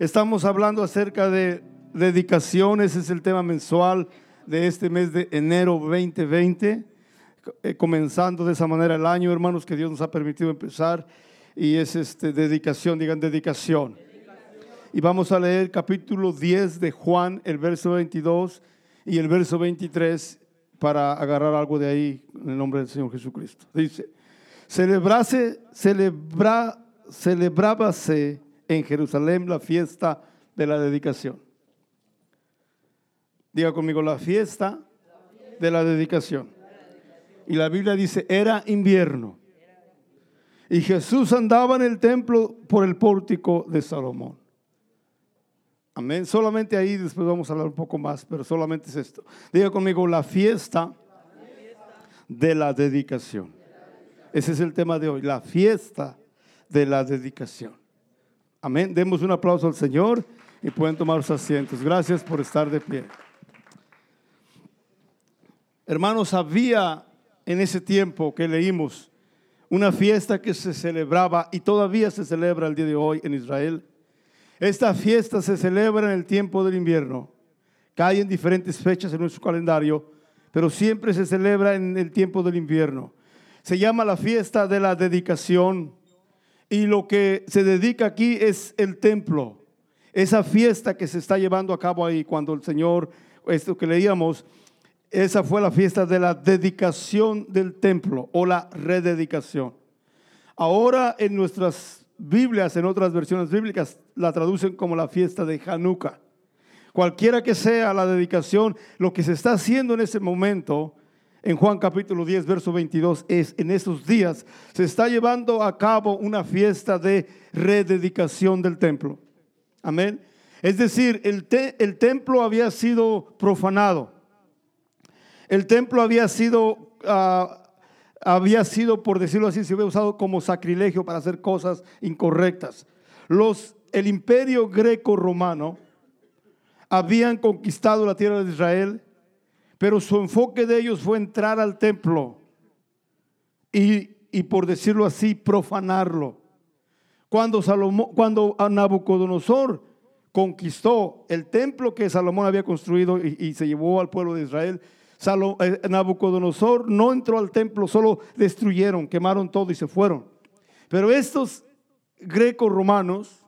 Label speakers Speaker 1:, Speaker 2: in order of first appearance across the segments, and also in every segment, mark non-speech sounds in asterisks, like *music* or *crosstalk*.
Speaker 1: Estamos hablando acerca de dedicaciones, es el tema mensual de este mes de enero 2020, eh, comenzando de esa manera el año, hermanos, que Dios nos ha permitido empezar, y es este, dedicación, digan dedicación. Y vamos a leer capítulo 10 de Juan, el verso 22 y el verso 23 para agarrar algo de ahí en el nombre del Señor Jesucristo. Dice, celebrase, celebra, celebrábase en Jerusalén la fiesta de la dedicación. Diga conmigo, la fiesta de la dedicación. Y la Biblia dice, era invierno. Y Jesús andaba en el templo por el pórtico de Salomón. Amén. Solamente ahí después vamos a hablar un poco más, pero solamente es esto. Diga conmigo, la fiesta de la dedicación. Ese es el tema de hoy, la fiesta de la dedicación. Amén. Demos un aplauso al Señor y pueden tomar sus asientos. Gracias por estar de pie. Hermanos, había en ese tiempo que leímos una fiesta que se celebraba y todavía se celebra el día de hoy en Israel. Esta fiesta se celebra en el tiempo del invierno. Cae en diferentes fechas en nuestro calendario, pero siempre se celebra en el tiempo del invierno. Se llama la fiesta de la dedicación y lo que se dedica aquí es el templo. Esa fiesta que se está llevando a cabo ahí cuando el Señor, esto que leíamos, esa fue la fiesta de la dedicación del templo o la rededicación. Ahora en nuestras Biblias, en otras versiones bíblicas, la traducen como la fiesta de Hanukkah. Cualquiera que sea la dedicación, lo que se está haciendo en ese momento en Juan capítulo 10, verso 22, es en esos días se está llevando a cabo una fiesta de rededicación del templo. Amén. Es decir, el, el templo había sido profanado. El templo había sido, ah, había sido, por decirlo así, se había usado como sacrilegio para hacer cosas incorrectas. Los, el imperio greco-romano habían conquistado la tierra de Israel pero su enfoque de ellos fue entrar al templo y, y por decirlo así, profanarlo. Cuando, Salomón, cuando Nabucodonosor conquistó el templo que Salomón había construido y, se llevó al pueblo de Israel, eh, Nabucodonosor no entró al templo, solo destruyeron, quemaron todo y se fueron. Pero estos grecos romanos,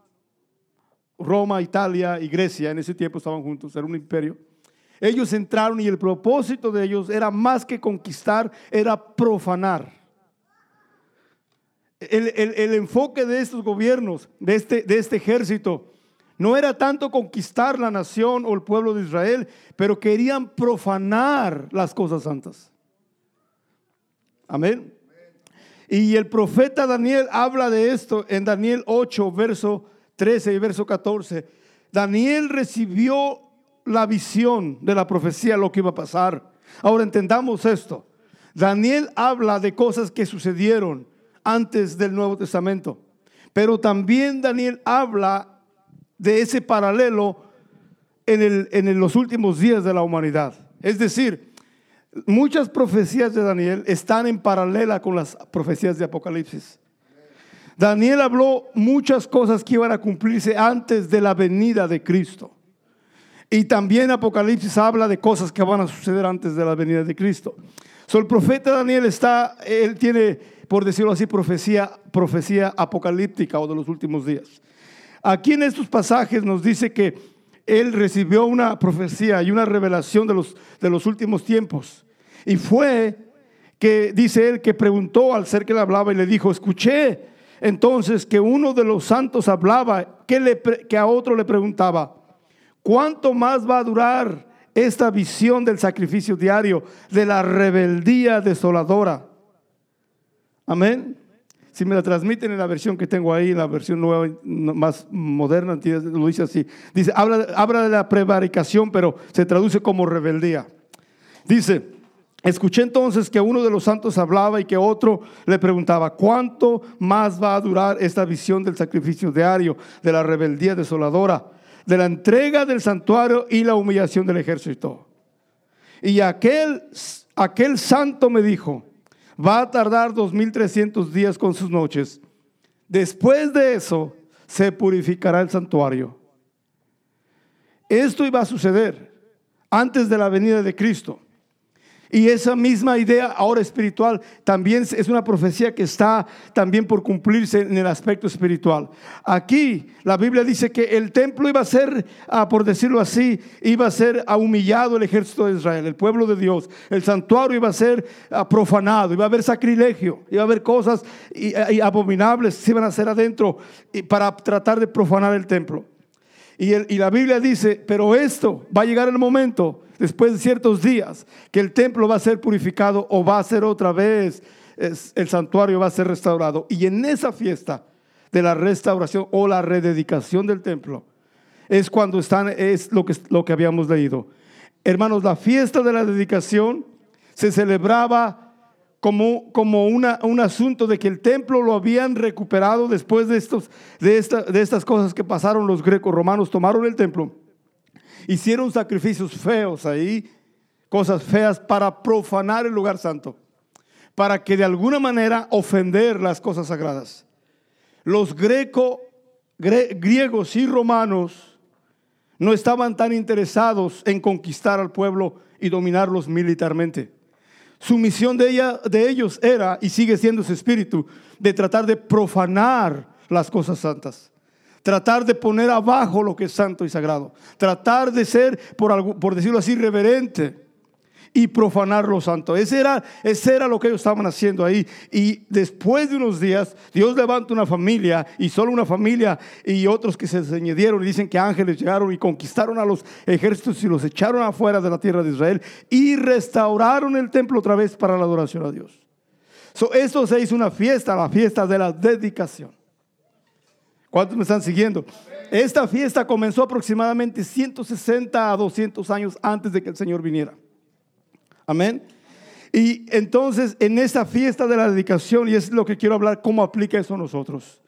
Speaker 1: Roma, Italia y Grecia, en ese tiempo estaban juntos, era un imperio ellos entraron y el propósito de ellos era más que conquistar, era profanar. El, enfoque de estos gobiernos, de este, de este ejército, no era tanto conquistar la nación o el pueblo de Israel, pero querían profanar las cosas santas. Amén. Y el profeta Daniel habla de esto en Daniel 8, verso 13 y verso 14. Daniel recibió la visión de la profecía, lo que iba a pasar. Ahora entendamos esto. Daniel habla de cosas que sucedieron antes del Nuevo Testamento, pero también Daniel habla de ese paralelo en, los últimos días de la humanidad. Es decir, muchas profecías de Daniel están en paralela con las profecías de Apocalipsis. Daniel habló muchas cosas que iban a cumplirse antes de la venida de Cristo. Y también Apocalipsis habla de cosas que van a suceder antes de la venida de Cristo. So, el profeta Daniel está, él tiene, por decirlo así, profecía, profecía apocalíptica o de los últimos días. Aquí en estos pasajes nos dice que él recibió una profecía y una revelación de los, de los últimos tiempos. Y fue que, dice él, que preguntó al ser que le hablaba y le dijo, escuché entonces que uno de los santos hablaba, que, le, que a otro le preguntaba, ¿Cuánto más va a durar esta visión del sacrificio diario, de la rebeldía desoladora? Amén. Si me la transmiten en la versión que tengo ahí, la versión nueva, más moderna, lo dice así. Dice, habla, habla de la prevaricación, pero se traduce como rebeldía. Dice, escuché entonces que uno de los santos hablaba y que otro le preguntaba, ¿cuánto más va a durar esta visión del sacrificio diario, de la rebeldía desoladora? De la entrega del santuario y la humillación del ejército. Y aquel, aquel santo me dijo, va a tardar 2300 días con sus noches. Después de eso se purificará el santuario esto iba a suceder antes de la venida de Cristo. Y esa misma idea ahora espiritual también es una profecía que está también por cumplirse en el aspecto espiritual. Aquí la Biblia dice que el templo iba a ser, ah, por decirlo así, iba a ser humillado el ejército de Israel, el pueblo de Dios. El santuario iba a ser ah, profanado, iba a haber sacrilegio, iba a haber cosas abominables que se iban a hacer adentro para tratar de profanar el templo. Y, la Biblia dice, pero esto va a llegar el momento después de ciertos días, que el templo va a ser purificado o va a ser otra vez, el santuario va a ser restaurado. Y en esa fiesta de la restauración o la rededicación del templo, es cuando están, es lo que, lo que habíamos leído. Hermanos, la fiesta de la dedicación se celebraba como, como un asunto de que el templo lo habían recuperado después de, estos, de, esta, de estas cosas que pasaron los grecos romanos, tomaron el templo hicieron sacrificios feos ahí, cosas feas para profanar el lugar santo, para que de alguna manera ofender las cosas sagradas. Los greco, griegos y romanos no estaban tan interesados en conquistar al pueblo y dominarlos militarmente. Su misión de, ella, de ellos era, y sigue siendo su espíritu, de tratar de profanar las cosas santas. Tratar de poner abajo lo que es santo y sagrado, tratar de ser, por, por decirlo así, reverente y profanar lo santo. Ese era, ese era lo que ellos estaban haciendo ahí. Y después de unos días, Dios levanta una familia, y solo una familia, y otros que se añadieron y dicen que ángeles llegaron y conquistaron a los ejércitos y los echaron afuera de la tierra de Israel y restauraron el templo otra vez para la adoración a Dios. So, esto se hizo una fiesta, la fiesta de la dedicación. ¿Cuántos me están siguiendo? Esta fiesta comenzó aproximadamente 160 a 200 años antes de que el Señor viniera. Amén. Y entonces en esa fiesta de la dedicación, y es lo que quiero hablar, cómo aplica eso a nosotros.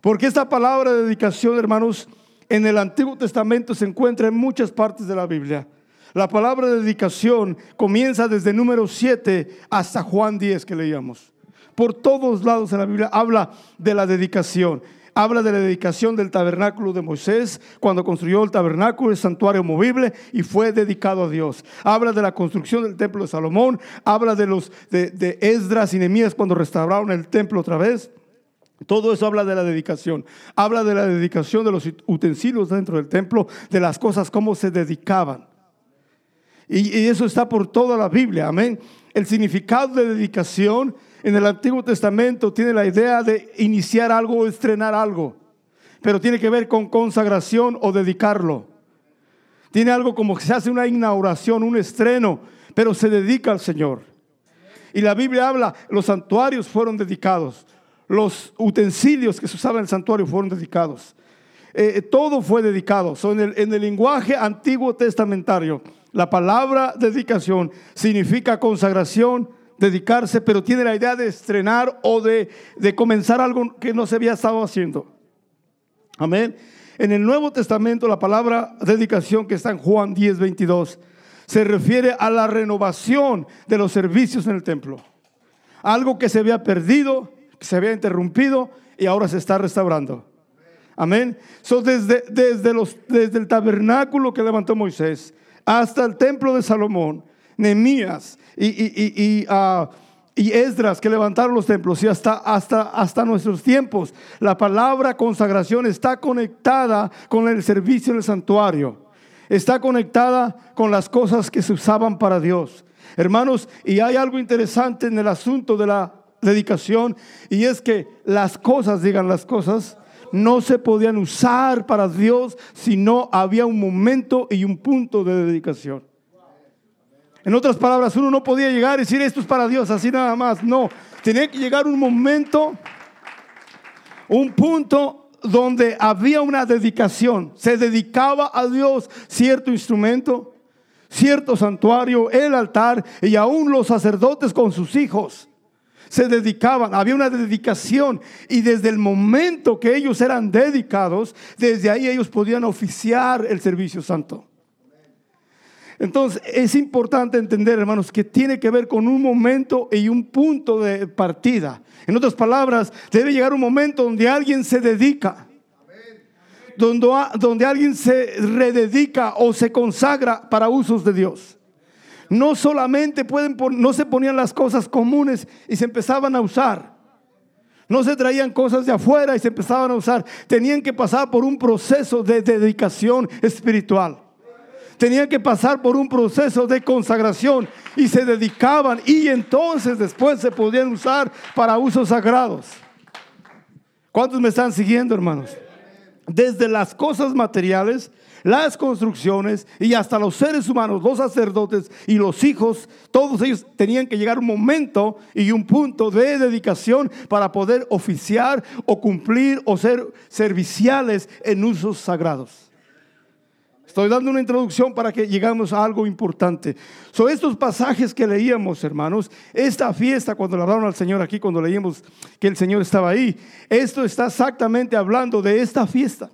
Speaker 1: Porque esta palabra de dedicación, hermanos, en el Antiguo Testamento se encuentra en muchas partes de la Biblia. La palabra de dedicación comienza desde número 7 hasta Juan 10 que leíamos. Por todos lados en la Biblia habla de la dedicación habla de la dedicación del tabernáculo de Moisés cuando construyó el tabernáculo, el santuario movible y fue dedicado a Dios. Habla de la construcción del templo de Salomón, habla de los de, Esdras y Nehemías cuando restauraron el templo otra vez. Todo eso habla de la dedicación. Habla de la dedicación de los utensilios dentro del templo, de las cosas, cómo se dedicaban. Y, y eso está por toda la Biblia, amén. El significado de dedicación en el Antiguo Testamento tiene la idea de iniciar algo o estrenar algo, pero tiene que ver con consagración o dedicarlo. Tiene algo como que se hace una inauguración, un estreno, pero se dedica al Señor. Y la Biblia habla, los santuarios fueron dedicados, los utensilios que se usaban en el santuario fueron dedicados. Eh, todo fue dedicado. en, el, en el lenguaje antiguo testamentario, la palabra dedicación significa consagración, dedicarse, pero tiene la idea de estrenar o de, comenzar algo que no se había estado haciendo. Amén. En el Nuevo Testamento la palabra dedicación que está en Juan 10, 22 se refiere a la renovación de los servicios en el templo. Algo que se había perdido, que se había interrumpido y ahora se está restaurando. Amén. Desde, desde, los, desde el tabernáculo que levantó Moisés hasta el templo de Salomón, Nehemías y, y, ah, y, Esdras que levantaron los templos y hasta, hasta, hasta nuestros tiempos. La palabra consagración está conectada con el servicio en el santuario. Está conectada con las cosas que se usaban para Dios. Hermanos, y hay algo interesante en el asunto de la dedicación y es que las cosas, digan las cosas, no se podían usar para Dios si no había un momento y un punto de dedicación. En otras palabras, uno no podía llegar y decir esto es para Dios, así nada más. No, tenía que llegar un momento, un punto donde había una dedicación. Se dedicaba a Dios cierto instrumento, cierto santuario, el altar y aún los sacerdotes con sus hijos se dedicaban, había una dedicación y desde el momento que ellos eran dedicados, desde ahí ellos podían oficiar el servicio santo. Entonces es importante entender, hermanos, que tiene que ver con un momento y un punto de partida. En otras palabras, debe llegar un momento donde alguien se dedica. donde, donde alguien se rededica o se consagra para usos de Dios. No solamente pueden, no se ponían las cosas comunes y se empezaban a usar. No se traían cosas de afuera y se empezaban a usar. Tenían que pasar por un proceso de dedicación espiritual. Tenían que pasar por un proceso de consagración y se dedicaban y entonces después se podían usar para usos sagrados. ¿Cuántos me están siguiendo, hermanos? Desde las cosas materiales, las construcciones y hasta los seres humanos, los sacerdotes y los hijos, todos ellos tenían que llegar un momento y un punto de dedicación para poder oficiar o cumplir o ser serviciales en usos sagrados. Estoy dando una introducción para que llegamos a algo importante. Son estos pasajes que leíamos, hermanos, esta fiesta, cuando le hablaron al Señor aquí, cuando leímos que el Señor estaba ahí, esto está exactamente hablando de esta fiesta.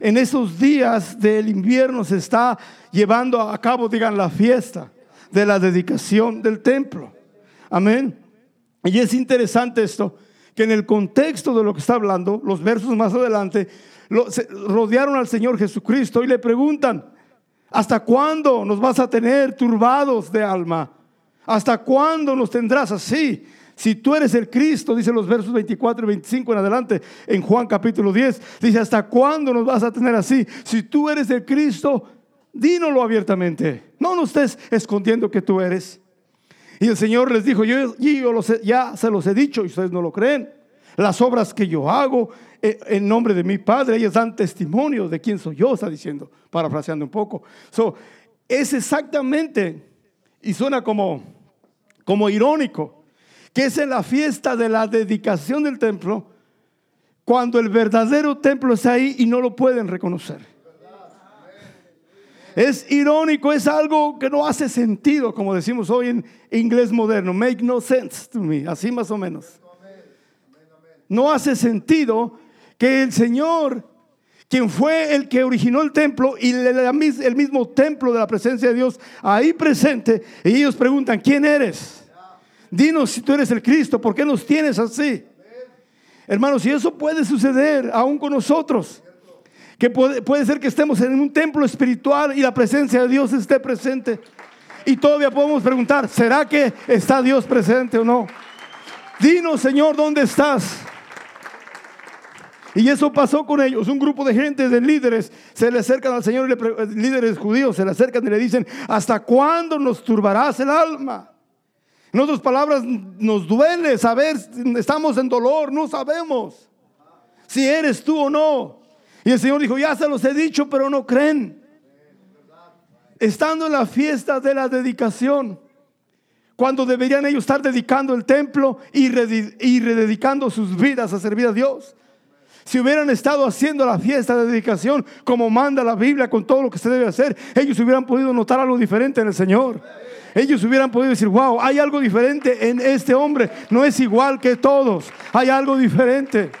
Speaker 1: En esos días del invierno se está llevando a cabo, digan, la fiesta de la dedicación del templo. Amén. Y es interesante esto, que en el contexto de lo que está hablando, los versos más adelante, rodearon al Señor Jesucristo y le preguntan, ¿hasta cuándo nos vas a tener turbados de alma? ¿Hasta cuándo nos tendrás así? Si tú eres el Cristo, dice los versos 24 y 25 en adelante, en Juan capítulo 10, dice, ¿hasta cuándo nos vas a tener así? Si tú eres el Cristo, dínoslo abiertamente. No nos estés escondiendo que tú eres. Y el Señor les dijo, yo, yo ya se los he dicho y ustedes no lo creen. Las obras que yo hago eh, en nombre de mi Padre, ellos dan testimonio de quién soy yo, está diciendo, parafraseando un poco. So, es exactamente, y suena como, como irónico, que es en la fiesta de la dedicación del templo, cuando el verdadero templo está ahí y no lo pueden reconocer. Es irónico, es algo que no hace sentido, como decimos hoy en inglés moderno. Make no sense to me, así más o menos. No hace sentido que el Señor, quien fue el que originó el templo y el mismo templo de la presencia de Dios ahí presente, y ellos preguntan, ¿quién eres? Dinos si tú eres el Cristo, ¿por qué nos tienes así? Hermanos, y eso puede suceder aún con nosotros. Que puede, puede, ser que estemos en un templo espiritual y la presencia de Dios esté presente. Y todavía podemos preguntar, ¿será que está Dios presente o no? Dinos, Señor, ¿dónde estás? Y eso pasó con ellos. Un grupo de gente, de líderes, se le acercan al Señor, y líderes judíos, se le acercan y le dicen, ¿hasta cuándo nos turbarás el alma? En otras palabras, nos duele saber, estamos en dolor, no sabemos si eres tú o no. Y el Señor dijo, ya se los he dicho, pero no creen. Estando en la fiesta de la dedicación, cuando deberían ellos estar dedicando el templo y, rededicando sus vidas a servir a Dios. Si hubieran estado haciendo la fiesta de dedicación como manda la Biblia con todo lo que se debe hacer, ellos hubieran podido notar algo diferente en el Señor. Ellos hubieran podido decir, wow, hay algo diferente en este hombre. No es igual que todos. Hay algo diferente.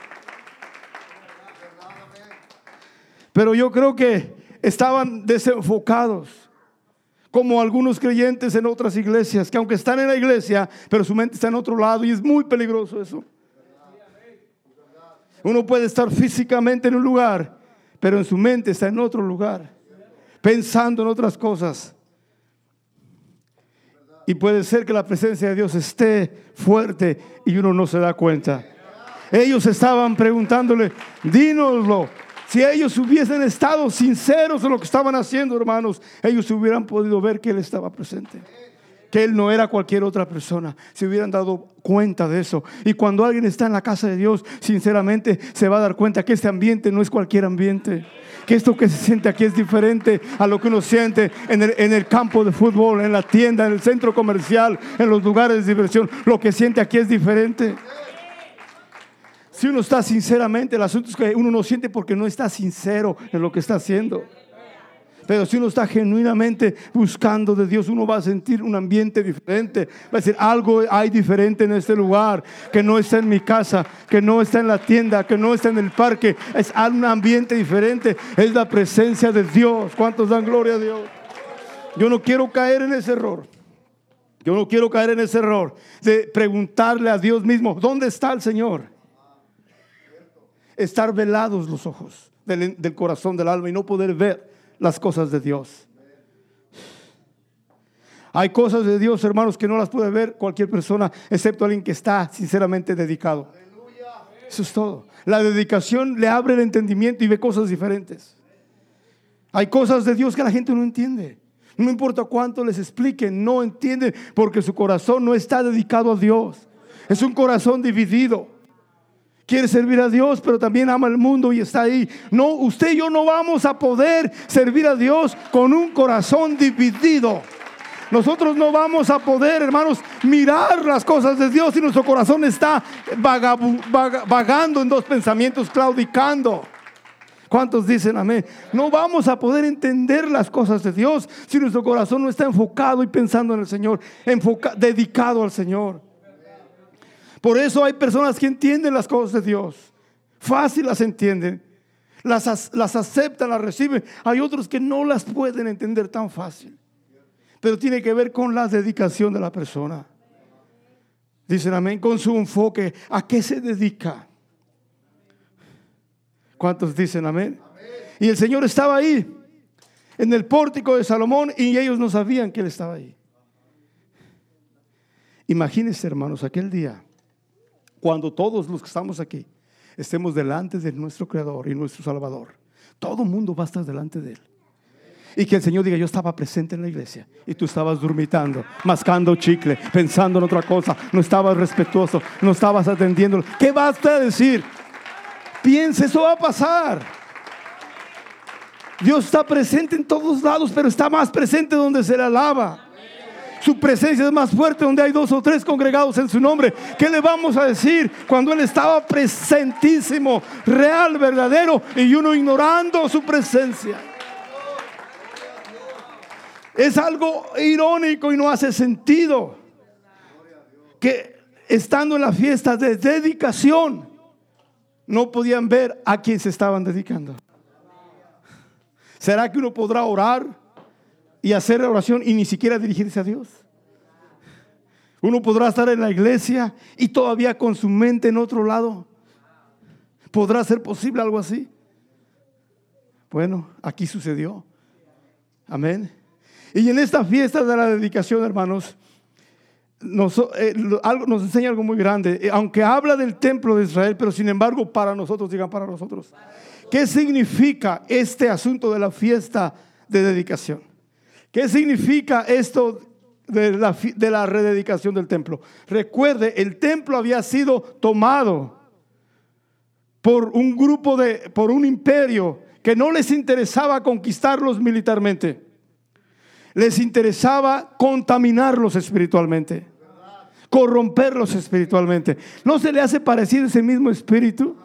Speaker 1: Pero yo creo que estaban desenfocados como algunos creyentes en otras iglesias, que aunque están en la iglesia, pero su mente está en otro lado y es muy peligroso eso. Uno puede estar físicamente en un lugar, pero en su mente está en otro lugar, pensando en otras cosas. Y puede ser que la presencia de Dios esté fuerte y uno no se da cuenta. Ellos estaban preguntándole, dínoslo. Si ellos hubiesen estado sinceros en lo que estaban haciendo, hermanos, ellos hubieran podido ver que Él estaba presente que Él no era cualquier otra persona. Se hubieran dado cuenta de eso. Y cuando alguien está en la casa de Dios, sinceramente se va a dar cuenta que este ambiente no es cualquier ambiente. Que esto que se siente aquí es diferente a lo que uno siente en el, en el campo de fútbol, en la tienda, en el centro comercial, en los lugares de diversión. Lo que siente aquí es diferente. Si uno está sinceramente, el asunto es que uno no siente porque no está sincero en lo que está haciendo. Pero si uno está genuinamente buscando de Dios, uno va a sentir un ambiente diferente. Va a decir, algo hay diferente en este lugar, que no está en mi casa, que no está en la tienda, que no está en el parque. Es un ambiente diferente. Es la presencia de Dios. ¿Cuántos dan gloria a Dios? Yo no quiero caer en ese error. Yo no quiero caer en ese error de preguntarle a Dios mismo, ¿dónde está el Señor? Estar velados los ojos. del, del corazón del alma y no poder ver las cosas de Dios. Hay cosas de Dios, hermanos, que no las puede ver cualquier persona, excepto alguien que está sinceramente dedicado. Eso es todo. La dedicación le abre el entendimiento y ve cosas diferentes. Hay cosas de Dios que la gente no entiende. No importa cuánto les expliquen, no entienden porque su corazón no está dedicado a Dios. Es un corazón dividido. Quiere servir a Dios, pero también ama el mundo y está ahí. No, usted y yo no vamos a poder servir a Dios con un corazón dividido. Nosotros no vamos a poder, hermanos, mirar las cosas de Dios si nuestro corazón está vagando en dos pensamientos, claudicando. ¿Cuántos dicen amén? No vamos a poder entender las cosas de Dios si nuestro corazón no está enfocado y pensando en el Señor, dedicado al Señor. Por eso hay personas que entienden las cosas de Dios. Fácil las entienden. Las, las aceptan, las reciben. Hay otros que no las pueden entender tan fácil. Pero tiene que ver con la dedicación de la persona. Dicen amén, con su enfoque. ¿A qué se dedica? ¿Cuántos dicen amén? Y el Señor estaba ahí, en el pórtico de Salomón, y ellos no sabían que Él estaba ahí. Imagínense, hermanos, aquel día, cuando todos los que estamos aquí estemos delante de nuestro Creador y nuestro Salvador, todo el mundo va a estar delante de Él. Y que el Señor diga, yo estaba presente en la iglesia y tú estabas dormitando, mascando chicle, pensando en otra cosa, no estabas respetuoso, no estabas atendiendo. ¿Qué vas a decir? Piense, eso va a pasar. Dios está presente en todos lados, pero está más presente donde se le alaba. Su presencia es más fuerte donde hay dos o tres congregados en su nombre. ¿Qué le vamos a decir cuando Él estaba presentísimo, real, verdadero, y uno ignorando su presencia? Es algo irónico y no hace sentido que estando en la fiesta de dedicación, no podían ver a quién se estaban dedicando. ¿Será que uno podrá orar y hacer oración y ni siquiera dirigirse a Dios? Uno podrá estar en la iglesia y todavía con su mente en otro lado. ¿Podrá ser posible algo así? Bueno, aquí sucedió. Amén. Y en esta fiesta de la dedicación, hermanos, nos, eh, nos enseña algo muy grande. Eh, aunque habla del templo de Israel, pero sin embargo para nosotros, digan para nosotros. ¿Qué significa este asunto de la fiesta de dedicación? ¿Qué significa esto de la, de la rededicación del templo? Recuerde, el templo había sido tomado por un grupo de, por un imperio que no les interesaba conquistarlos militarmente les interesaba contaminarlos espiritualmente, corromperlos espiritualmente. ¿No se le hace parecido ese mismo espíritu?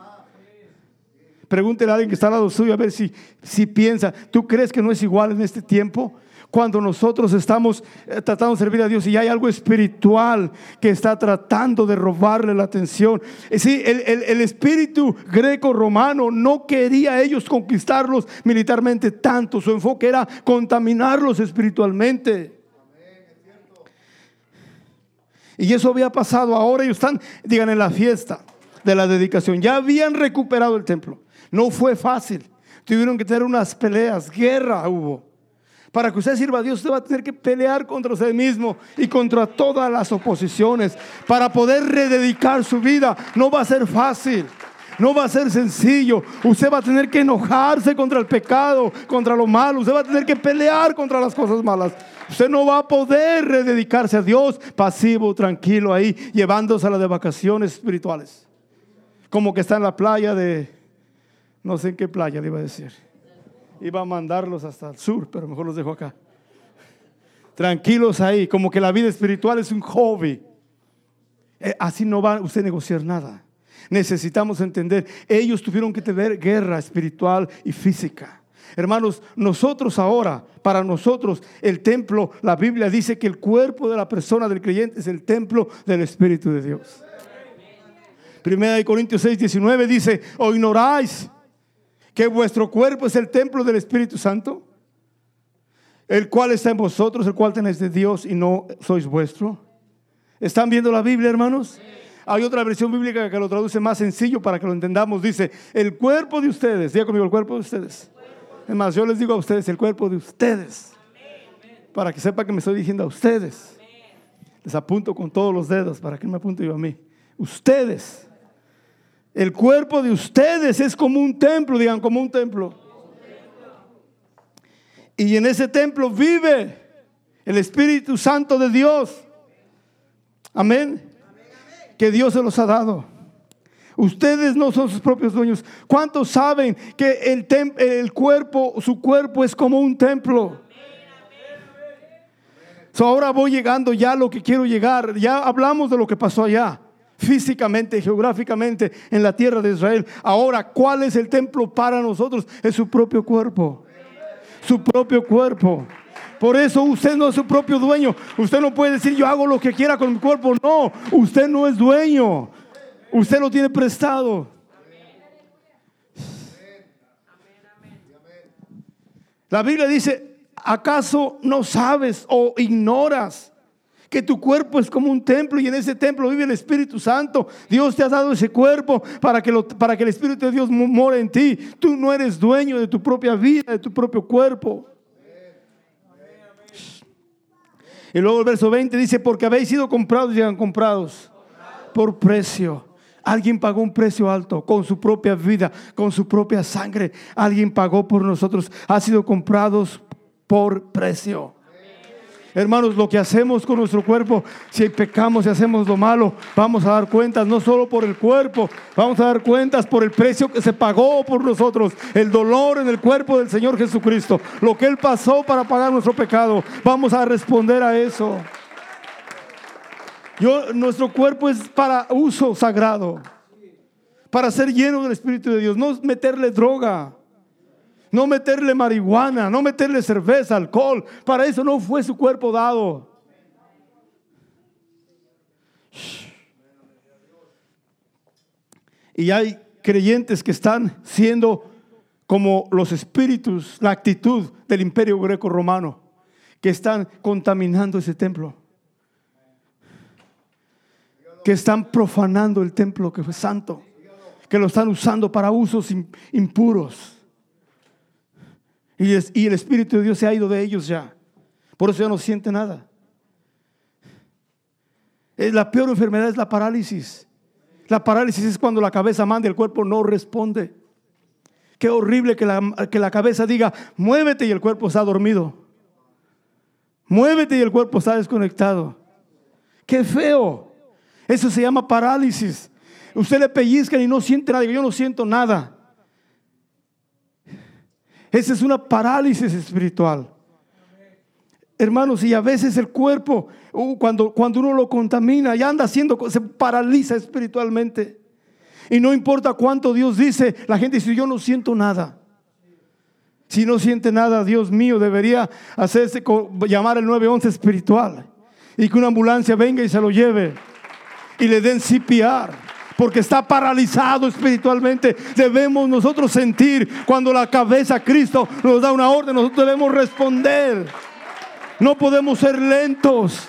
Speaker 1: Pregúntele a alguien que está al lado suyo a ver si, si piensa, ¿tú crees que no es igual en este tiempo? Cuando nosotros estamos eh, tratando de servir a Dios y hay algo espiritual que está tratando de robarle la atención. Eh, sí, el, el espíritu greco-romano no quería ellos conquistarlos militarmente tanto, su enfoque era contaminarlos espiritualmente. Y eso había pasado ahora. Ellos están, digan, en la fiesta de la dedicación. Ya habían recuperado el templo. No fue fácil. Tuvieron que tener unas peleas, guerra hubo. Para que usted sirva a Dios, usted va a tener que pelear contra usted mismo y contra todas las oposiciones. Para poder rededicar su vida, no va a ser fácil. No va a ser sencillo. Usted va a tener que enojarse contra el pecado, contra lo malo. Usted va a tener que pelear contra las cosas malas. Usted no va a poder rededicarse a Dios pasivo, tranquilo ahí, llevándose a las de vacaciones espirituales. Como que está en la playa de, no sé en qué playa le iba a decir iba a mandarlos hasta el sur, pero mejor los dejo acá. Tranquilos ahí, como que la vida espiritual es un hobby. Eh, así no va usted a negociar nada. Necesitamos entender, ellos tuvieron que tener guerra espiritual y física. Hermanos, nosotros ahora, para nosotros, el templo, la Biblia dice que el cuerpo de la persona del creyente es el templo del Espíritu de Dios. Primera de Corintios 6, 19 dice, o ignoráis que vuestro cuerpo es el templo del Espíritu Santo, el cual está en vosotros, el cual tenéis de Dios y no sois vuestro. ¿Están viendo la Biblia, hermanos? Hay otra versión bíblica que lo traduce más sencillo para que lo entendamos. Dice, el cuerpo de ustedes, diga conmigo, el cuerpo de ustedes. Es más, yo les digo a ustedes, el cuerpo de ustedes. Para que sepa que me estoy diciendo a ustedes. Les apunto con todos los dedos para que me apunte yo a mí. Ustedes. El cuerpo de ustedes es como un templo, digan, como un templo. Y en ese templo vive el Espíritu Santo de Dios. Amén. Que Dios se los ha dado. Ustedes no son sus propios dueños. ¿Cuántos saben que el, cuerpo, su cuerpo es como un templo? ahora voy llegando ya a lo que quiero llegar. Ya hablamos de lo que pasó allá, físicamente, geográficamente, en la tierra de Israel. Ahora, ¿cuál es el templo para nosotros? Es su propio cuerpo. Su propio cuerpo. Por eso usted no es su propio dueño. Usted no puede decir yo hago lo que quiera con mi cuerpo. No, usted no es dueño. Usted lo tiene prestado. La Biblia dice, ¿acaso no sabes o ignoras que tu cuerpo es como un templo y en ese templo vive el Espíritu Santo? Dios te ha dado ese cuerpo para que, para que el Espíritu de Dios more en ti. Tú no eres dueño de tu propia vida, de tu propio cuerpo. Y luego el verso 20 dice, porque habéis sido comprados y han comprados por precio. Alguien pagó un precio alto con su propia vida, con su propia sangre. Alguien pagó por nosotros. Ha sido comprados por precio. Hermanos, lo que hacemos con nuestro cuerpo, si pecamos y hacemos lo malo, vamos a dar cuentas no solo por el cuerpo, vamos a dar cuentas por el precio que se pagó por nosotros, el dolor en el cuerpo del Señor Jesucristo, lo que Él pasó para pagar nuestro pecado. Vamos a responder a eso. Yo, nuestro cuerpo es para uso sagrado, para ser lleno del Espíritu de Dios, no meterle droga no meterle marihuana, no meterle cerveza, alcohol. Para eso no fue su cuerpo dado. Y hay creyentes que están siendo como los espíritus, la actitud del imperio greco-romano, que están contaminando ese templo, que están profanando el templo que fue santo, que lo están usando para usos impuros. Y, el Espíritu de Dios se ha ido de ellos ya. Por eso ya no siente nada. La peor enfermedad es la parálisis. La parálisis es cuando la cabeza manda y el cuerpo no responde. Qué horrible que la, que la cabeza diga, muévete y el cuerpo está dormido. Muévete y el cuerpo está desconectado. Qué feo. Eso se llama parálisis. Usted le pellizca y no siente nada. Yo no siento nada. Esa es una parálisis espiritual. Hermanos, y a veces el cuerpo, uh, cuando, cuando uno lo contamina y anda haciendo, se paraliza espiritualmente. Y no importa cuánto Dios dice, la gente dice, yo no siento nada. Si no siente nada, Dios mío, debería hacerse llamar el 911 espiritual y que una ambulancia venga y se lo lleve y le den CPR porque está paralizado espiritualmente. Debemos nosotros sentir cuando la cabeza Cristo nos da una orden, nosotros debemos responder. No podemos ser lentos,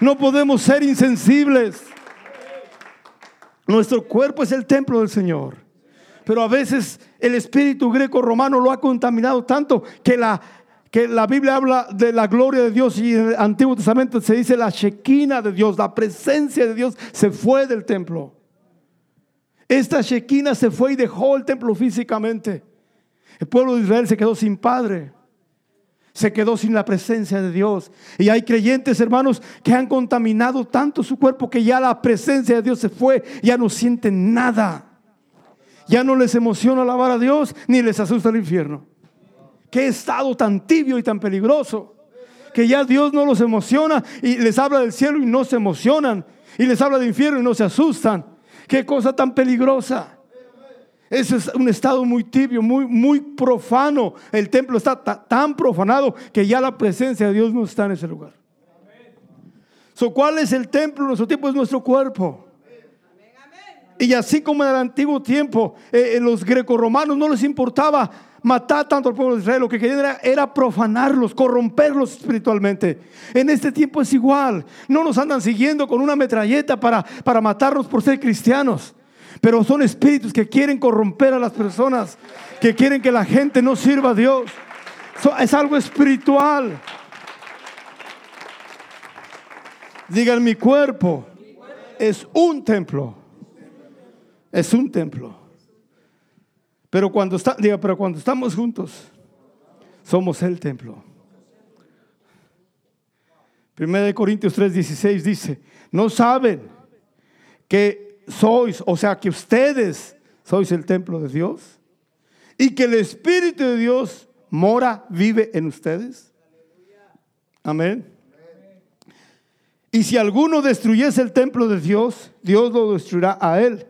Speaker 1: no podemos ser insensibles. Nuestro cuerpo es el templo del Señor. Pero a veces el espíritu greco-romano lo ha contaminado tanto que la, que la Biblia habla de la gloria de Dios y en el Antiguo Testamento se dice la shequina de Dios, la presencia de Dios se fue del templo. Esta Shekinah se fue y dejó el templo físicamente. El pueblo de Israel se quedó sin padre. Se quedó sin la presencia de Dios. Y hay creyentes, hermanos, que han contaminado tanto su cuerpo que ya la presencia de Dios se fue. Ya no sienten nada. Ya no les emociona alabar a Dios ni les asusta el infierno. Qué estado tan tibio y tan peligroso. Que ya Dios no los emociona y les habla del cielo y no se emocionan. Y les habla del infierno y no se asustan. Qué cosa tan peligrosa. Ese es un estado muy tibio, muy, muy profano. El templo está tan profanado que ya la presencia de Dios no está en ese lugar. So, ¿Cuál es el templo? Nuestro tiempo es nuestro cuerpo. Y así como en el antiguo tiempo, eh, los grecorromanos no les importaba matar tanto al pueblo de Israel, lo que querían era, profanarlos, corromperlos espiritualmente. En este tiempo es igual. No nos andan siguiendo con una metralleta para, para matarnos por ser cristianos. Pero son espíritus que quieren corromper a las personas, que quieren que la gente no sirva a Dios. es algo espiritual. Digan, mi cuerpo es un templo. Es un templo. Pero cuando, está, diga, pero cuando estamos juntos, somos el templo. Primera de Corintios 3:16 dice, no saben que sois, o sea, que ustedes sois el templo de Dios y que el Espíritu de Dios mora, vive en ustedes. Amén. Y si alguno destruyese el templo de Dios, Dios lo destruirá a él.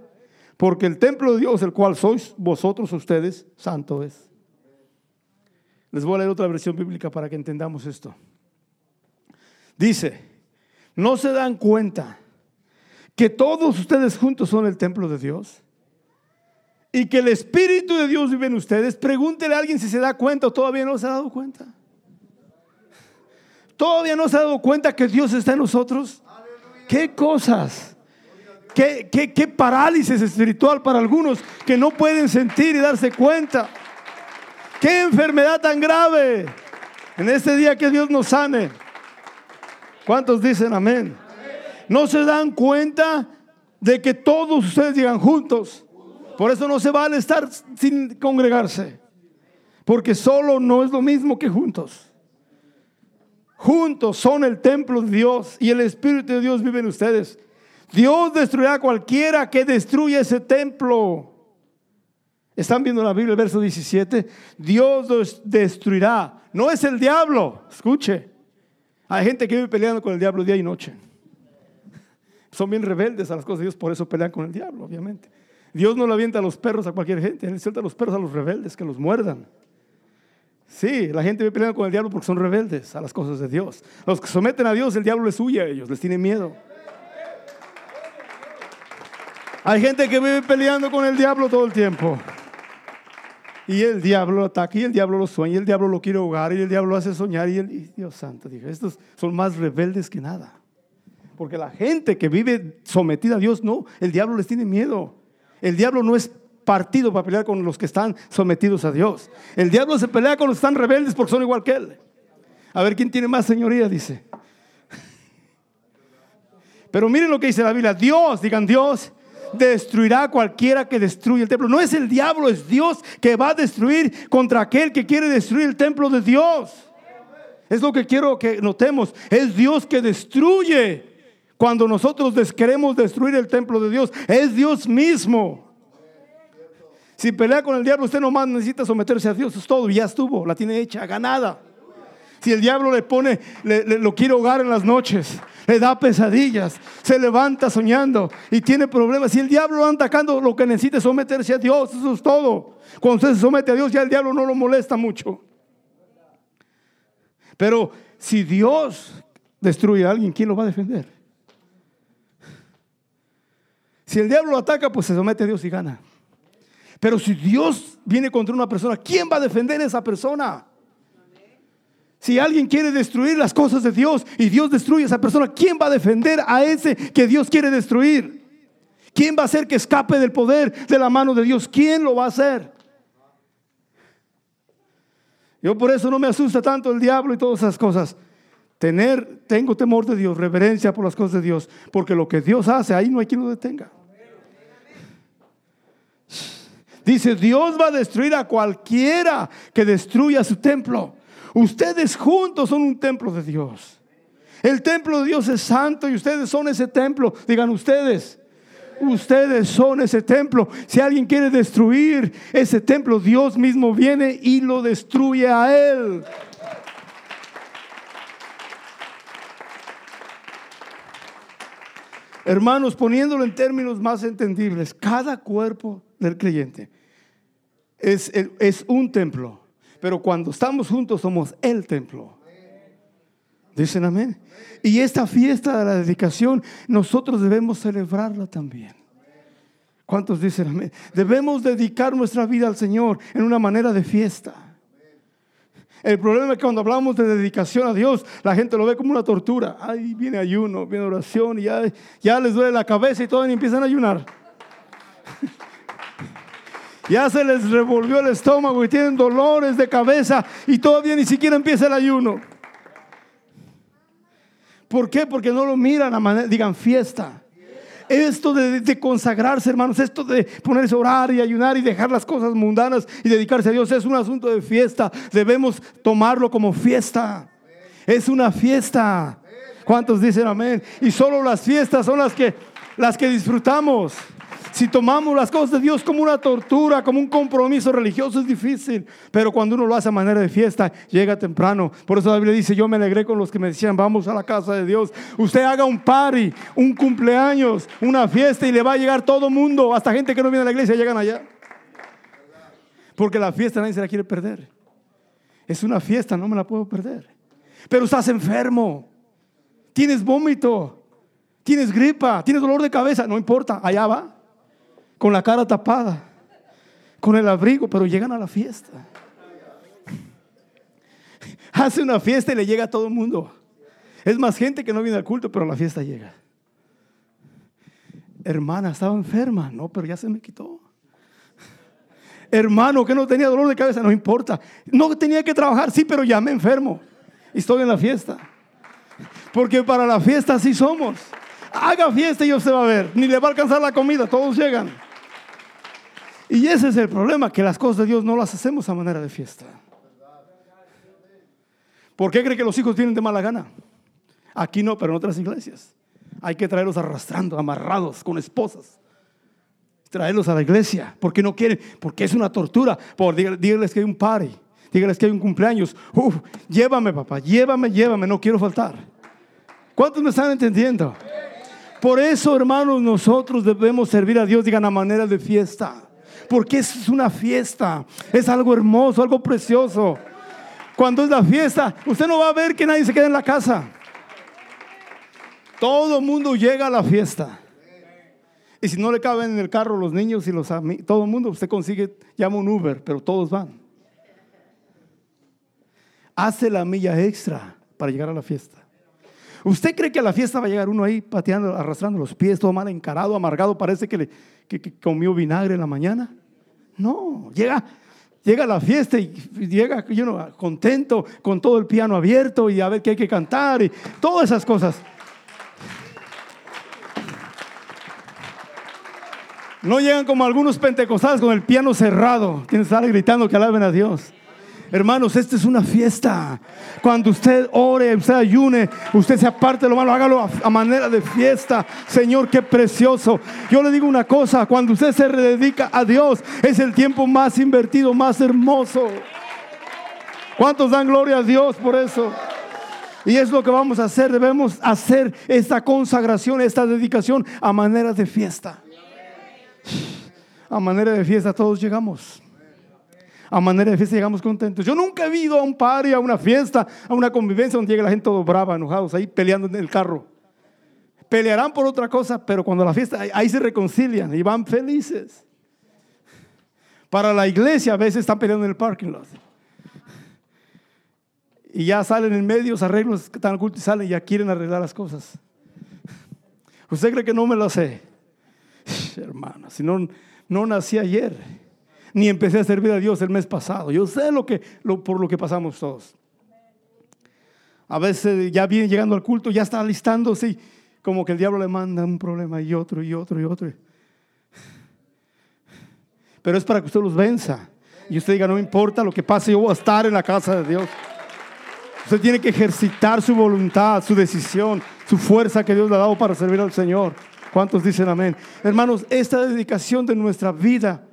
Speaker 1: Porque el templo de Dios, el cual sois vosotros ustedes, santo es. Les voy a leer otra versión bíblica para que entendamos esto. Dice, ¿no se dan cuenta que todos ustedes juntos son el templo de Dios? Y que el Espíritu de Dios vive en ustedes. Pregúntele a alguien si se da cuenta o todavía no se ha dado cuenta. ¿Todavía no se ha dado cuenta que Dios está en nosotros? ¿Qué cosas? ¿Qué, parálisis espiritual para algunos que no pueden sentir y darse cuenta? ¿Qué enfermedad tan grave? En este día que Dios nos sane. ¿Cuántos dicen amén? No se dan cuenta de que todos ustedes llegan juntos. Por eso no se vale estar sin congregarse. Porque solo no es lo mismo que juntos juntos son el templo de Dios y el Espíritu de Dios vive en ustedes. Dios destruirá a cualquiera que destruya ese templo. ¿Están viendo la Biblia, el verso 17? Dios destruirá. No es el diablo. Escuche. Hay gente que vive peleando con el diablo día y noche. Son bien rebeldes a las cosas de Dios, por eso pelean con el diablo, obviamente. Dios no le avienta a los perros a cualquier gente, Él suelta a los perros a los rebeldes que los muerdan. Sí, la gente vive peleando con el diablo porque son rebeldes a las cosas de Dios. Los que someten a Dios, el diablo les huye a ellos, les tiene miedo. Hay gente que vive peleando con el diablo todo el tiempo. Y el diablo lo ataca, y el diablo lo sueña, y el diablo lo quiere ahogar, y el diablo lo hace soñar. Y, el, Dios santo, dije, estos son más rebeldes que nada. Porque la gente que vive sometida a Dios, no, el diablo les tiene miedo. El diablo no es partido para pelear con los que están sometidos a Dios. El diablo se pelea con los que están rebeldes porque son igual que él. A ver quién tiene más señoría, dice. *laughs* Pero miren lo que dice la Biblia. Dios, digan Dios, destruirá a cualquiera que destruya el templo. No es el diablo, es Dios que va a destruir contra aquel que quiere destruir el templo de Dios. Es lo que quiero que notemos. Es Dios que destruye cuando nosotros queremos destruir el templo de Dios. Es Dios mismo. Si pelea con el diablo, usted nomás necesita someterse a Dios, es todo, ya estuvo, la tiene hecha, ganada. Si el diablo le pone, lo quiere ahogar en las noches, le da pesadillas, se levanta soñando y tiene problemas. Si el diablo lo anda atacando, lo que necesita es someterse a Dios, eso es todo. Cuando usted se somete a Dios, ya el diablo no lo molesta mucho. Pero si Dios destruye a alguien, ¿quién lo va a defender? Si el diablo lo ataca, pues se somete a Dios y gana. Pero si Dios viene contra una persona, ¿quién va a defender a esa persona? Si alguien quiere destruir las cosas de Dios y Dios destruye a esa persona, ¿quién va a defender a ese que Dios quiere destruir? ¿Quién va a hacer que escape del poder de la mano de Dios? ¿Quién lo va a hacer? Yo por eso no me asusta tanto el diablo y todas esas cosas. Tener, tengo temor de Dios, reverencia por las cosas de Dios, porque lo que Dios hace, ahí no hay quien lo detenga. Dice, Dios va a destruir a cualquiera que destruya su templo. Ustedes juntos son un templo de Dios. El templo de Dios es santo y ustedes son ese templo. Digan ustedes. Ustedes son ese templo. Si alguien quiere destruir ese templo, Dios mismo viene y lo destruye a él. Hermanos, poniéndolo en términos más entendibles, cada cuerpo del creyente es, es un templo, pero cuando estamos juntos somos el templo. Dicen amén. Y esta fiesta de la dedicación nosotros debemos celebrarla también. ¿Cuántos dicen amén? Debemos dedicar nuestra vida al Señor en una manera de fiesta. El problema es que cuando hablamos de dedicación a Dios, la gente lo ve como una tortura. Ay, viene ayuno, viene oración, y ya, ya les duele la cabeza y todo, y empiezan a ayunar. Ya se les revolvió el estómago y tienen dolores de cabeza y todavía ni siquiera empieza el ayuno. ¿Por qué? Porque no lo miran a manera, digan fiesta. Esto de, consagrarse, hermanos, esto de ponerse a orar y ayunar y dejar las cosas mundanas y dedicarse a Dios es un asunto de fiesta. Debemos tomarlo como fiesta. Es una fiesta. ¿Cuántos dicen amén? Y solo las fiestas son las que las que disfrutamos. Si tomamos las cosas de Dios como una tortura, como un compromiso religioso, es difícil. Pero cuando uno lo hace a manera de fiesta, llega temprano. Por eso la Biblia dice, yo me alegré con los que me decían, vamos a la casa de Dios. Usted haga un party, un cumpleaños, una fiesta y le va a llegar todo mundo. Hasta gente que no viene a la iglesia llegan allá. Porque la fiesta nadie se la quiere perder. Es una fiesta, no me la puedo perder. Pero estás enfermo. Tienes vómito. Tienes gripa. Tienes dolor de cabeza. No importa. Allá va con la cara tapada, con el abrigo, pero llegan a la fiesta. *laughs* Hace una fiesta y le llega a todo el mundo. Es más gente que no viene al culto, pero la fiesta llega. Hermana, estaba enferma. No, pero ya se me quitó. *laughs* Hermano, que no tenía dolor de cabeza, no importa. No tenía que trabajar, sí, pero ya me enfermo. Y estoy en la fiesta. Porque para la fiesta así somos. Haga fiesta y usted va a ver. Ni le va a alcanzar la comida, todos llegan. Y ese es el problema, que las cosas de Dios no las hacemos a manera de fiesta. ¿Por qué cree que los hijos vienen de mala gana? Aquí no, pero en otras iglesias. Hay que traerlos arrastrando, amarrados, con esposas. Traerlos a la iglesia. Porque no quieren, porque es una tortura. Por díganles que hay un party, díganles que hay un cumpleaños. Uf, llévame, papá, llévame, llévame, no quiero faltar. ¿Cuántos me están entendiendo? Por eso, hermanos, nosotros debemos servir a Dios, digan, a manera de fiesta porque es una fiesta, es algo hermoso, algo precioso. Cuando es la fiesta, usted no va a ver que nadie se quede en la casa. Todo el mundo llega a la fiesta. Y si no le caben en el carro los niños y los amigos, todo el mundo, usted consigue, llama un Uber, pero todos van. Hace la milla extra para llegar a la fiesta. ¿Usted cree que a la fiesta va a llegar uno ahí pateando, arrastrando los pies, todo mal encarado, amargado? Parece que, le, comió vinagre en la mañana. No, llega, llega a la fiesta y llega contento con todo el piano abierto y a ver qué hay que cantar y todas esas cosas. No llegan como algunos pentecostales con el piano cerrado. Tienes que estar gritando que alaben a Dios. Hermanos, esta es una fiesta. Cuando usted ore, usted ayune, usted se aparte de lo malo, hágalo a, manera de fiesta. Señor, qué precioso. Yo le digo una cosa, cuando usted se dedica a Dios, es el tiempo más invertido, más hermoso. ¿Cuántos dan gloria a Dios por eso? Y es lo que vamos a hacer. Debemos hacer esta consagración, esta dedicación a manera de fiesta. A manera de fiesta todos llegamos a manera de fiesta llegamos contentos. Yo nunca he ido a un party, a una fiesta, a una convivencia donde llega la gente todo brava, enojados, ahí peleando en el carro. Pelearán por otra cosa, pero cuando la fiesta, ahí se reconcilian y van felices. Para la iglesia a veces están peleando en el parking lot. Y ya salen en medio, se arreglos que están ocultos y salen y ya quieren arreglar las cosas. ¿Usted cree que no me lo sé? Hermano, si no, no nací ayer ni empecé a servir a Dios el mes pasado. Yo sé lo que, por lo que pasamos todos. A veces ya viene llegando al culto, ya está alistándose como que el diablo le manda un problema y otro y otro y otro. Pero es para que usted los venza. Y usted diga, no me importa lo que pase, yo voy a estar en la casa de Dios. Usted tiene que ejercitar su voluntad, su decisión, su fuerza que Dios le ha dado para servir al Señor. ¿Cuántos dicen amén? Hermanos, esta dedicación de nuestra vida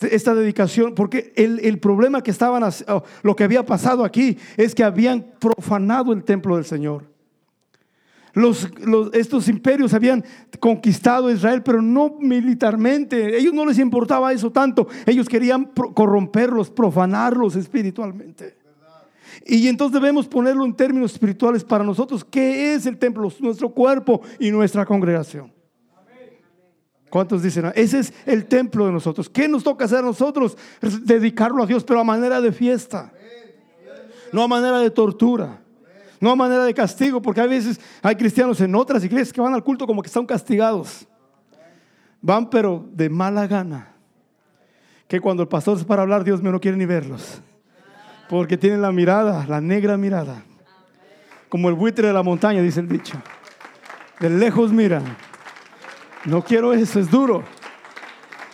Speaker 1: esta dedicación, porque el, problema que estaban, lo que había pasado aquí es que habían profanado el templo del Señor. Los, estos imperios habían conquistado a Israel, pero no militarmente. Ellos no les importaba eso tanto. Ellos querían corromperlos, profanarlos espiritualmente. Y entonces debemos ponerlo en términos espirituales para nosotros. ¿Qué es el templo? Nuestro cuerpo y nuestra congregación. ¿Cuántos dicen? Ese es el templo de nosotros. ¿Qué nos toca hacer a nosotros? Dedicarlo a Dios, pero a manera de fiesta. No a manera de tortura. No a manera de castigo, porque a veces hay cristianos en otras iglesias que van al culto como que están castigados. Van pero de mala gana. Que cuando el pastor se para hablar, Dios no quiere ni verlos. Porque tienen la mirada, la negra mirada. Como el buitre de la montaña, dice el dicho. De lejos miran no quiero eso, es duro.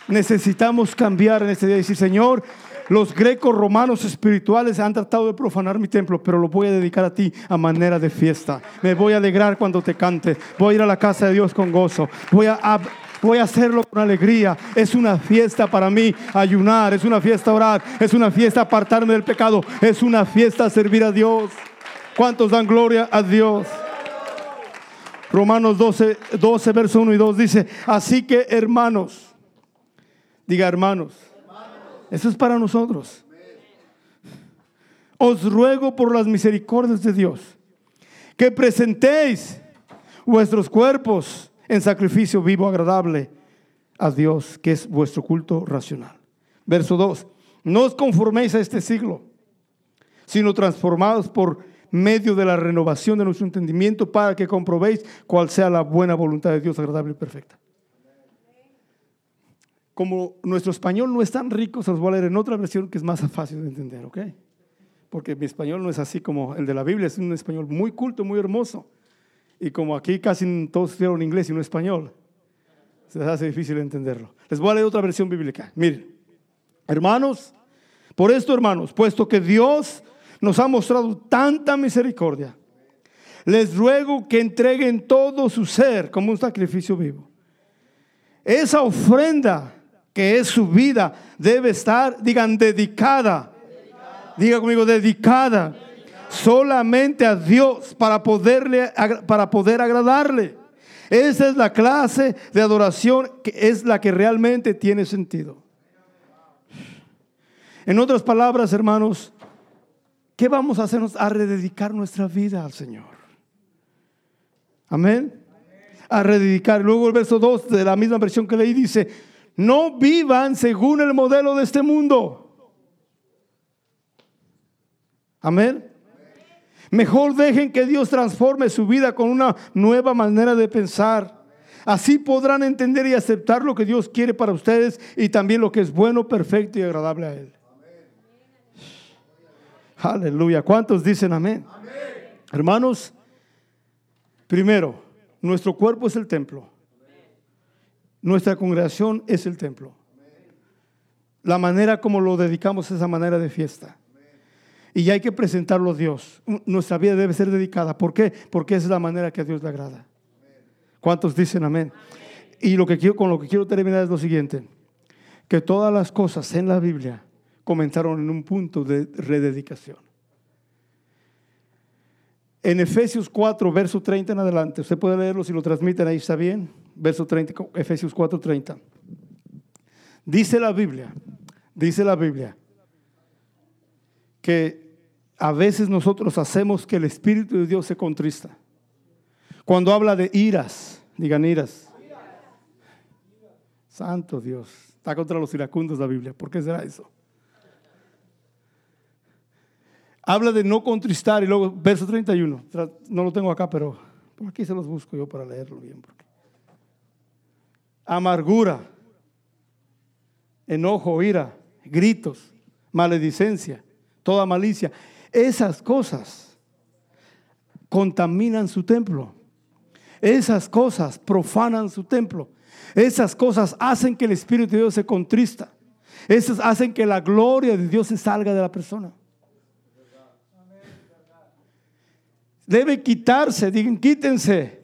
Speaker 1: Necesitamos cambiar en este día y decir, Señor, los grecos romanos espirituales han tratado de profanar mi templo, pero lo voy a dedicar a ti a manera de fiesta. Me voy a alegrar cuando te cante. Voy a ir a la casa de Dios con gozo. Voy a, voy a hacerlo con alegría. Es una fiesta para mí ayunar, es una fiesta orar, es una fiesta apartarme del pecado, es una fiesta servir a Dios. ¿Cuántos dan gloria a Dios? Romanos 12, 12, verso 1 y 2 dice, así que hermanos, diga hermanos, eso es para nosotros. Os ruego por las misericordias de Dios que presentéis vuestros cuerpos en sacrificio vivo, agradable a Dios, que es vuestro culto racional. Verso 2, no os conforméis a este siglo, sino transformados por medio de la renovación de nuestro entendimiento para que comprobéis cuál sea la buena voluntad de Dios agradable y perfecta. Como nuestro español no es tan rico, se los voy a leer en otra versión que es más fácil de entender, ¿ok? Porque mi español no es así como el de la Biblia, es un español muy culto, muy hermoso. Y como aquí casi todos estudiaron inglés y no español, se les hace difícil entenderlo. Les voy a leer otra versión bíblica. Miren, hermanos, por esto, hermanos, puesto que Dios nos ha mostrado tanta misericordia. Les ruego que entreguen todo su ser como un sacrificio vivo. Esa ofrenda que es su vida debe estar, digan, dedicada. Diga conmigo, dedicada. Solamente a Dios para, poderle, para poder agradarle. Esa es la clase de adoración que es la que realmente tiene sentido. En otras palabras, hermanos, ¿Qué vamos a hacernos? A rededicar nuestra vida al Señor. Amén. A rededicar. Luego el verso 2 de la misma versión que leí dice, no vivan según el modelo de este mundo. Amén. Mejor dejen que Dios transforme su vida con una nueva manera de pensar. Así podrán entender y aceptar lo que Dios quiere para ustedes y también lo que es bueno, perfecto y agradable a Él. Aleluya. ¿Cuántos dicen amén? Hermanos, primero, nuestro cuerpo es el templo. Nuestra congregación es el templo. La manera como lo dedicamos es esa manera de fiesta. Y hay que presentarlo a Dios. Nuestra vida debe ser dedicada. ¿Por qué? Porque esa es la manera que a Dios le agrada. ¿Cuántos dicen amén? Y lo que quiero, con lo que quiero terminar es lo siguiente. Que todas las cosas en la Biblia comenzaron en un punto de rededicación. En Efesios 4, verso 30 en adelante, usted puede leerlo si lo transmiten ahí, está bien. Verso 30, Efesios 4, 30. Dice la Biblia, dice la Biblia, que a veces nosotros hacemos que el Espíritu de Dios se contrista. Cuando habla de iras, digan iras. Santo Dios, está contra los iracundos la Biblia. ¿Por qué será eso? Habla de no contristar y luego verso 31. No lo tengo acá, pero por aquí se los busco yo para leerlo bien. Amargura, enojo, ira, gritos, maledicencia, toda malicia. Esas cosas contaminan su templo. Esas cosas profanan su templo. Esas cosas hacen que el Espíritu de Dios se contrista. Esas hacen que la gloria de Dios se salga de la persona. Debe quitarse, digan, quítense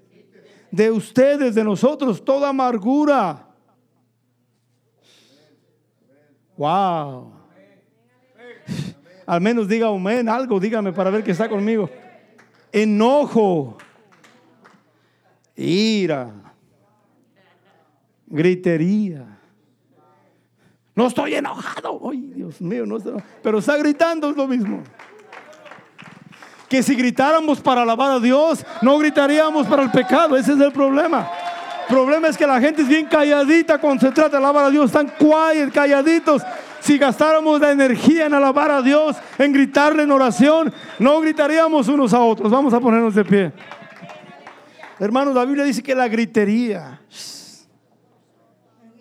Speaker 1: de ustedes, de nosotros, toda amargura. Wow. Al menos diga amén, algo, dígame para ver que está conmigo. Enojo, ira, gritería. No estoy enojado. Ay, Dios mío, no estoy, pero está gritando es lo mismo que si gritáramos para alabar a Dios, no gritaríamos para el pecado. Ese es el problema. El problema es que la gente es bien calladita cuando se trata de alabar a Dios. Están quiet, calladitos. Si gastáramos la energía en alabar a Dios, en gritarle en oración, no gritaríamos unos a otros. Vamos a ponernos de pie. Hermanos, la Biblia dice que la gritería,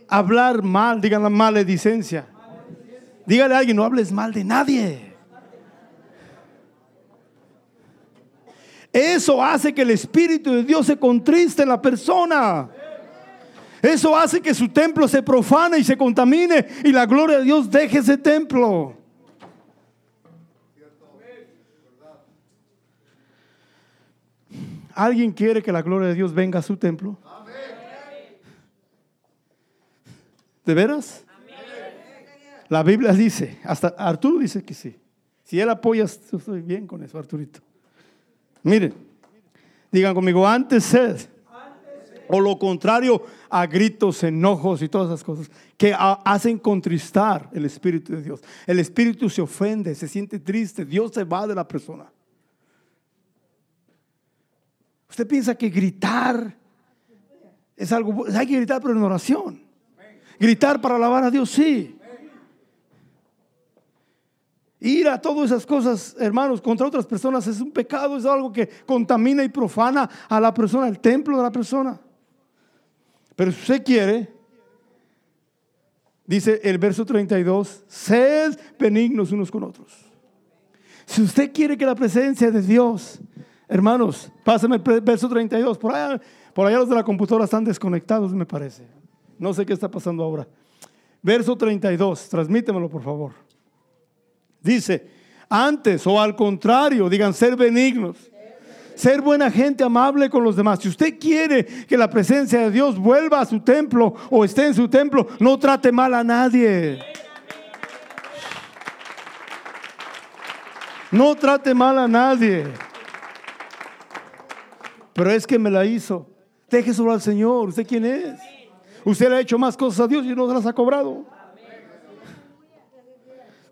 Speaker 1: hablar mal, digan la maledicencia. Dígale a alguien, no hables mal de nadie. Eso hace que el Espíritu de Dios se contriste en la persona. Eso hace que su templo se profane y se contamine y la gloria de Dios deje ese templo. ¿Alguien quiere que la gloria de Dios venga a su templo? ¿De veras? La Biblia dice, hasta Arturo dice que sí. Si él apoya, estoy bien con eso, Arturito. Miren, digan conmigo, antes sed. O lo contrario, a gritos, enojos y todas esas cosas que hacen contristar el Espíritu de Dios. El Espíritu se ofende, se siente triste, Dios se va de la persona. Usted piensa que gritar es algo, hay que gritar pero en oración. Gritar para alabar a Dios, sí. Ir a todas esas cosas, hermanos, contra otras personas es un pecado, es algo que contamina y profana a la persona, el templo de la persona. Pero si usted quiere, dice el verso 32, sed benignos unos con otros. Si usted quiere que la presencia de Dios Hermanos, pásame el verso 32. Por allá, por allá los de la computadora están desconectados, me parece. No sé qué está pasando ahora. Verso 32, transmítemelo por favor. Dice, antes o al contrario, digan ser benignos. Ser buena gente, amable con los demás. Si usted quiere que la presencia de Dios vuelva a su templo o esté en su templo, no trate mal a nadie. No trate mal a nadie pero es que me la hizo. Deje sobre al Señor. ¿Usted quién es? Usted le ha hecho más cosas a Dios y no se las ha cobrado.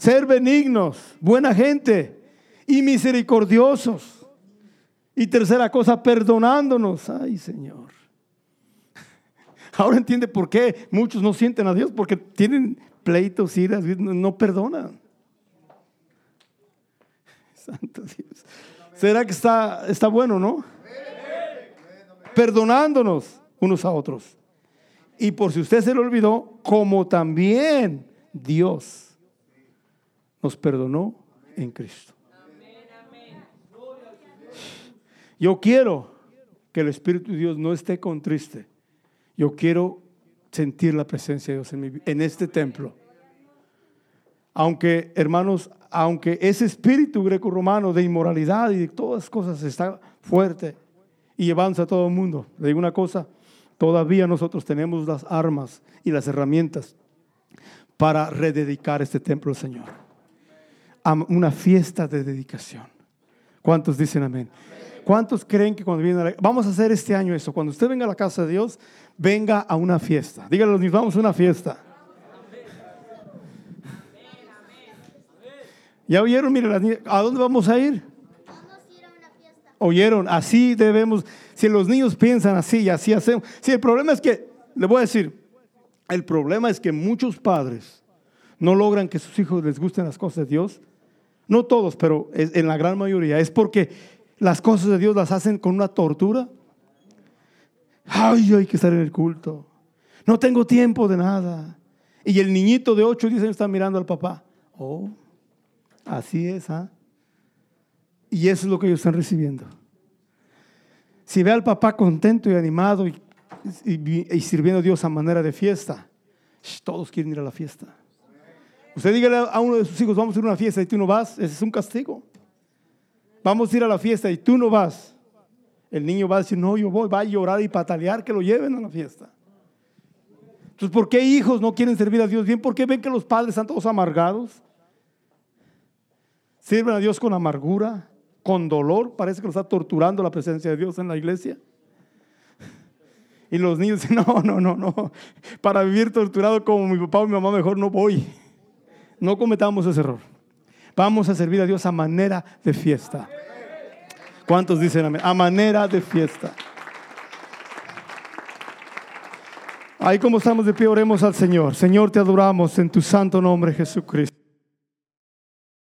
Speaker 1: Ser benignos, buena gente y misericordiosos. Y tercera cosa, perdonándonos. Ay, Señor. *laughs* Ahora entiende por qué muchos no sienten a Dios, porque tienen pleitos, iras, no perdonan. *laughs* Santo Dios. ¿Será que está, está bueno, no? perdonándonos unos a otros. Y por si usted se le olvidó, como también Dios nos perdonó en Cristo. Yo quiero que el Espíritu de Dios no esté contriste. Yo quiero sentir la presencia de Dios en, este templo. Aunque, hermanos, aunque ese espíritu greco-romano de inmoralidad y de todas cosas está fuerte, y avanza a todo el mundo. Le digo una cosa, todavía nosotros tenemos las armas y las herramientas para rededicar este templo al Señor. A una fiesta de dedicación. ¿Cuántos dicen amén? ¿Cuántos creen que cuando viene la, vamos a hacer este año eso? Cuando usted venga a la casa de Dios, venga a una fiesta. Díganle los vamos a una fiesta. ¿Ya oyeron? Mire, ¿a dónde vamos a ir? oyeron, así debemos, si los niños piensan así y así hacemos. Si el problema es que, le voy a decir, el problema es que muchos padres no logran que sus hijos les gusten las cosas de Dios. No todos, pero en la gran mayoría. Es porque las cosas de Dios las hacen con una tortura. Ay, hay que estar en el culto. No tengo tiempo de nada. Y el niñito de 8 dice está mirando al papá. Oh, así es, ¿ah? Y eso es lo que ellos están recibiendo. Si ve al papá contento y animado y, sirviendo a Dios a manera de fiesta, todos quieren ir a la fiesta. Usted dígale a uno de sus hijos, vamos a ir a una fiesta y tú no vas, ese es un castigo. Vamos a ir a la fiesta y tú no vas. El niño va a decir, no, yo voy, va a llorar y patalear que lo lleven a la fiesta. Entonces, ¿por qué hijos no quieren servir a Dios bien? ¿Por qué ven que los padres están todos amargados? Sirven a Dios con amargura con dolor, parece que lo está torturando la presencia de Dios en la iglesia. Y los niños dicen, no, no, no, no, para vivir torturado como mi papá o mi mamá, mejor no voy. No cometamos ese error. Vamos a servir a Dios a manera de fiesta. ¿Cuántos dicen amén? A manera de fiesta. Ahí como estamos de pie, oremos al Señor. Señor, te adoramos en tu santo nombre, Jesucristo.